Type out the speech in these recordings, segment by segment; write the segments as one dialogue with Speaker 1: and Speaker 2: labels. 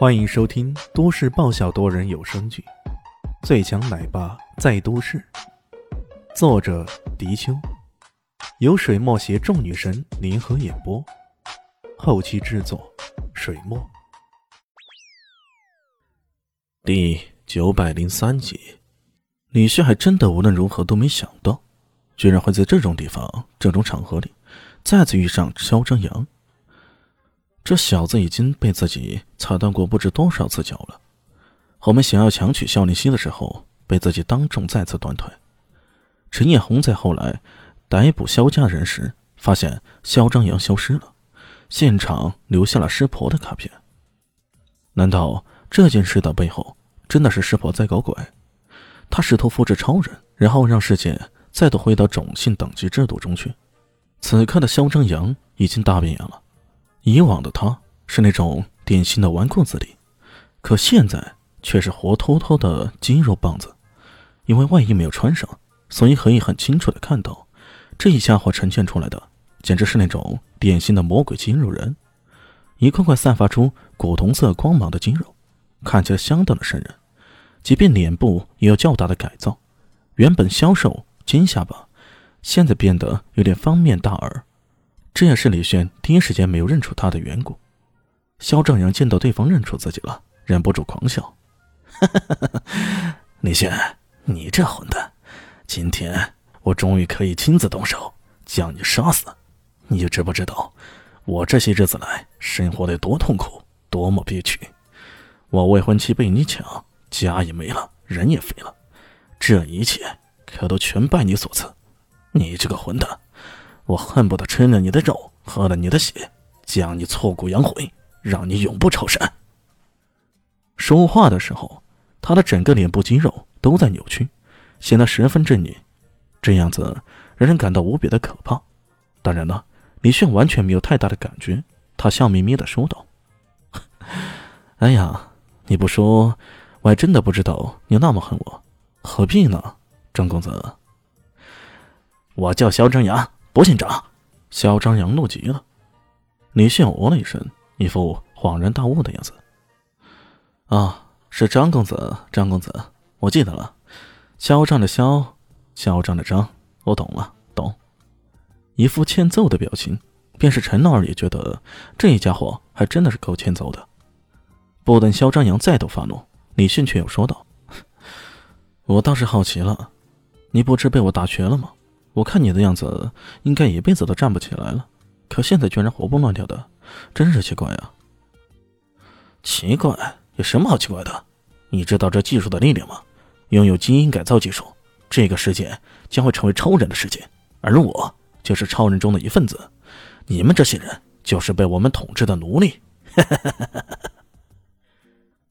Speaker 1: 欢迎收听都市爆笑多人有声剧《最强奶爸在都市》，作者：迪秋，由水墨携众女神联合演播，后期制作：水墨。第九百零三集，李旭还真的无论如何都没想到，居然会在这种地方、这种场合里，再次遇上肖正阳。这小子已经被自己踩断过不知多少次脚了。我们想要强取肖林熙的时候，被自己当众再次断腿。陈艳红在后来逮捕肖家人时，发现肖张扬消失了，现场留下了师婆的卡片。难道这件事的背后真的是师婆在搞鬼？他试图复制超人，然后让世界再度回到种姓等级制度中去。此刻的肖张扬已经大变样了。以往的他是那种典型的纨绔子弟，可现在却是活脱脱的肌肉棒子。因为外衣没有穿上，所以可以很清楚的看到，这一家伙呈现出来的简直是那种典型的魔鬼肌肉人，一块块散发出古铜色光芒的肌肉，看起来相当的瘆人。即便脸部也有较大的改造，原本消瘦尖下巴，现在变得有点方面大耳。这也是李轩第一时间没有认出他的缘故。肖正阳见到对方认出自己了，忍不住狂笑：“ 李轩，你这混蛋，今天我终于可以亲自动手将你杀死。你就知不知道，我这些日子来生活得多痛苦，多么憋屈？我未婚妻被你抢，家也没了，人也废了，这一切可都全拜你所赐。你这个混蛋！”我恨不得吃了你的肉，喝了你的血，将你挫骨扬灰，让你永不超生。说话的时候，他的整个脸部肌肉都在扭曲，显得十分狰狞，这样子让人感到无比的可怕。当然了，李炫完全没有太大的感觉，他笑眯眯的说道：“哎呀，你不说，我还真的不知道你那么恨我，何必呢，张公子？我叫肖正阳。”不姓张，肖张扬怒极了。李迅哦了一声，一副恍然大悟的样子。啊，是张公子，张公子，我记得了。嚣张的嚣，嚣张的张，我懂了，懂。一副欠揍的表情，便是陈老二也觉得这家伙还真的是够欠揍的。不等肖张扬再度发怒，李迅却又说道：“我倒是好奇了，你不知被我打瘸了吗？”我看你的样子，应该一辈子都站不起来了。可现在居然活蹦乱跳的，真是奇怪呀！奇怪？有什么好奇怪的？你知道这技术的力量吗？拥有基因改造技术，这个世界将会成为超人的世界，而我就是超人中的一份子。你们这些人就是被我们统治的奴隶。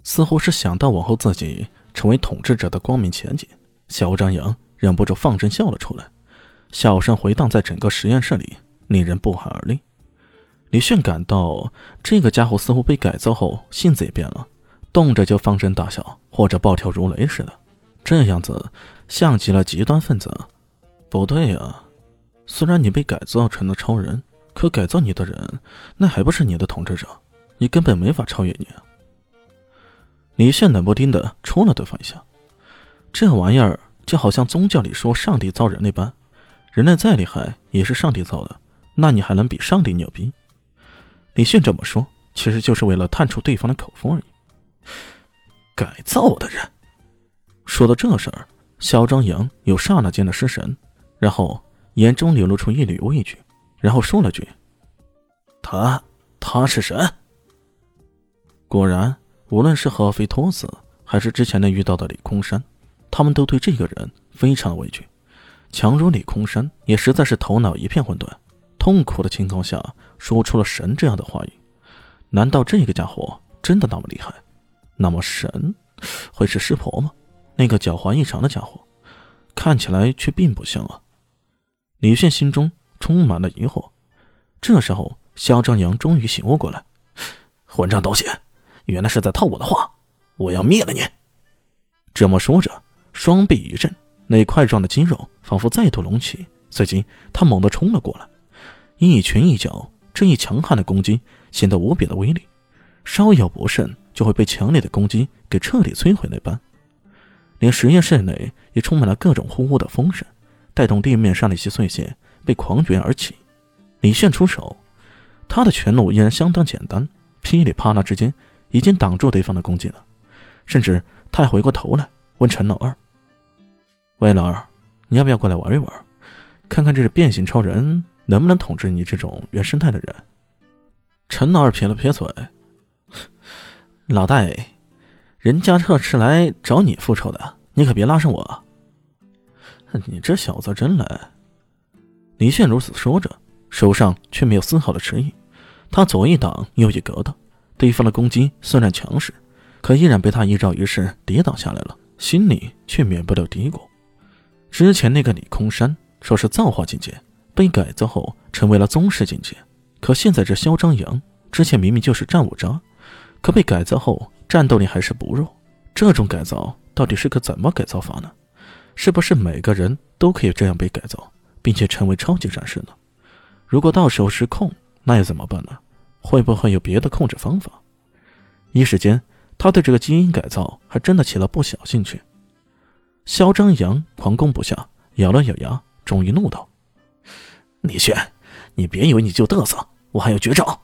Speaker 1: 似乎是想到往后自己成为统治者的光明前景，肖张扬忍不住放声笑了出来。笑声回荡在整个实验室里，令人不寒而栗。李炫感到这个家伙似乎被改造后性子也变了，动着就放声大笑，或者暴跳如雷似的，这样子像极了极端分子。不对呀，虽然你被改造成了超人，可改造你的人那还不是你的统治者，你根本没法超越你。啊李炫冷不丁的戳了对方一下，这玩意儿就好像宗教里说上帝造人那般。人类再厉害，也是上帝造的，那你还能比上帝牛逼？李迅这么说，其实就是为了探出对方的口风而已。改造的人，说到这事儿，肖张扬有刹那间的失神，然后眼中流露出一缕畏惧，然后说了句：“他，他是神。”果然，无论是何菲托斯，还是之前的遇到的李空山，他们都对这个人非常畏惧。强如李空山，也实在是头脑一片混沌，痛苦的情况下说出了“神”这样的话语。难道这个家伙真的那么厉害？那么神会是师婆吗？那个狡猾异常的家伙，看起来却并不像啊！李炫心中充满了疑惑。这时候，肖张扬终于醒悟过来：“混账东西，原来是在套我的话！我要灭了你！”这么说着，双臂一震。那块状的肌肉仿佛再度隆起，随即他猛地冲了过来，一拳一脚，这一强悍的攻击显得无比的威力。稍有不慎就会被强烈的攻击给彻底摧毁那般。连实验室内也充满了各种呼呼的风声，带动地面上的一些碎屑被狂卷而起。李炫出手，他的拳路依然相当简单，噼里啪啦之间已经挡住对方的攻击了。甚至他还回过头来问陈老二：“喂，老二，你要不要过来玩一玩，看看这是变形超人能不能统治你这种原生态的人？”陈老二撇了撇嘴：“老大。”人家这是来找你复仇的，你可别拉上我。你这小子真来！李炫如此说着，手上却没有丝毫的迟疑。他左一挡，右一格的，对方的攻击虽然强势，可依然被他一招一式抵挡下来了。心里却免不了嘀咕：之前那个李空山说是造化境界，被改造后成为了宗师境界，可现在这嚣张扬之前明明就是战五渣，可被改造后。战斗力还是不弱，这种改造到底是个怎么改造法呢？是不是每个人都可以这样被改造，并且成为超级战士呢？如果到时候失控，那又怎么办呢？会不会有别的控制方法？一时间，他对这个基因改造还真的起了不小兴趣。肖张扬狂攻不下，咬了咬牙，终于怒道：“李轩，你别以为你就嘚瑟，我还有绝招。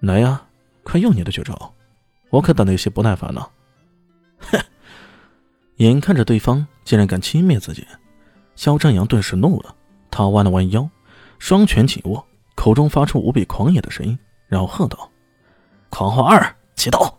Speaker 1: 来呀，快用你的绝招！”我可等得有些不耐烦了。哼！眼看着对方竟然敢轻蔑自己，肖正阳顿时怒了。他弯了弯腰，双拳紧握，口中发出无比狂野的声音，然后喝道：“狂化二，起刀！”